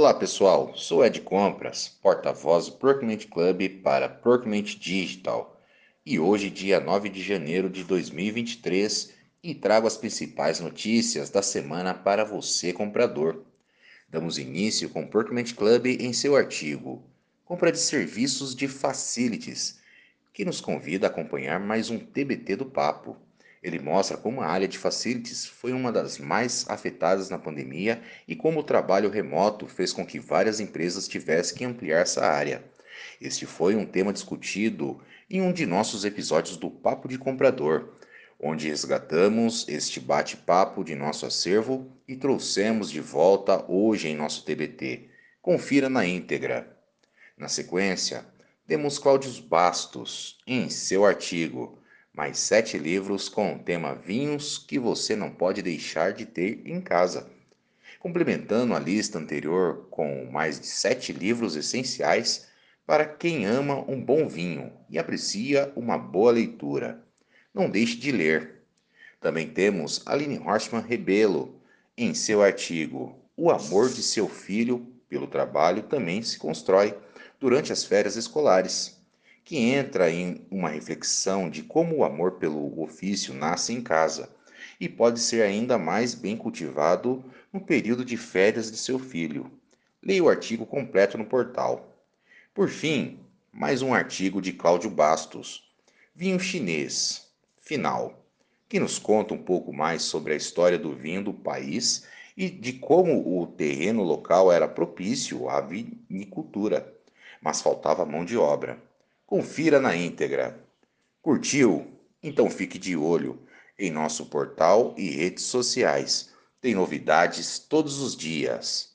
Olá pessoal, sou Ed Compras, porta-voz do Procurement Club para Procurement Digital e hoje, dia 9 de janeiro de 2023, e trago as principais notícias da semana para você, comprador. Damos início com o Procurement Club em seu artigo Compra de Serviços de Facilities, que nos convida a acompanhar mais um TBT do Papo. Ele mostra como a área de facilities foi uma das mais afetadas na pandemia e como o trabalho remoto fez com que várias empresas tivessem que ampliar essa área. Este foi um tema discutido em um de nossos episódios do Papo de Comprador, onde resgatamos este bate-papo de nosso acervo e trouxemos de volta hoje em nosso TBT. Confira na íntegra. Na sequência, temos Cláudio Bastos em seu artigo mais sete livros com o tema Vinhos que você não pode deixar de ter em casa. Complementando a lista anterior com mais de sete livros essenciais para quem ama um bom vinho e aprecia uma boa leitura. Não deixe de ler. Também temos Aline Horstmann Rebelo em seu artigo O amor de seu filho pelo trabalho também se constrói durante as férias escolares que entra em uma reflexão de como o amor pelo ofício nasce em casa e pode ser ainda mais bem cultivado no período de férias de seu filho. Leia o artigo completo no portal. Por fim, mais um artigo de Cláudio Bastos, Vinho Chinês, final, que nos conta um pouco mais sobre a história do vinho do país e de como o terreno local era propício à vinicultura, mas faltava mão de obra. Confira na íntegra. Curtiu? Então fique de olho em nosso portal e redes sociais. Tem novidades todos os dias.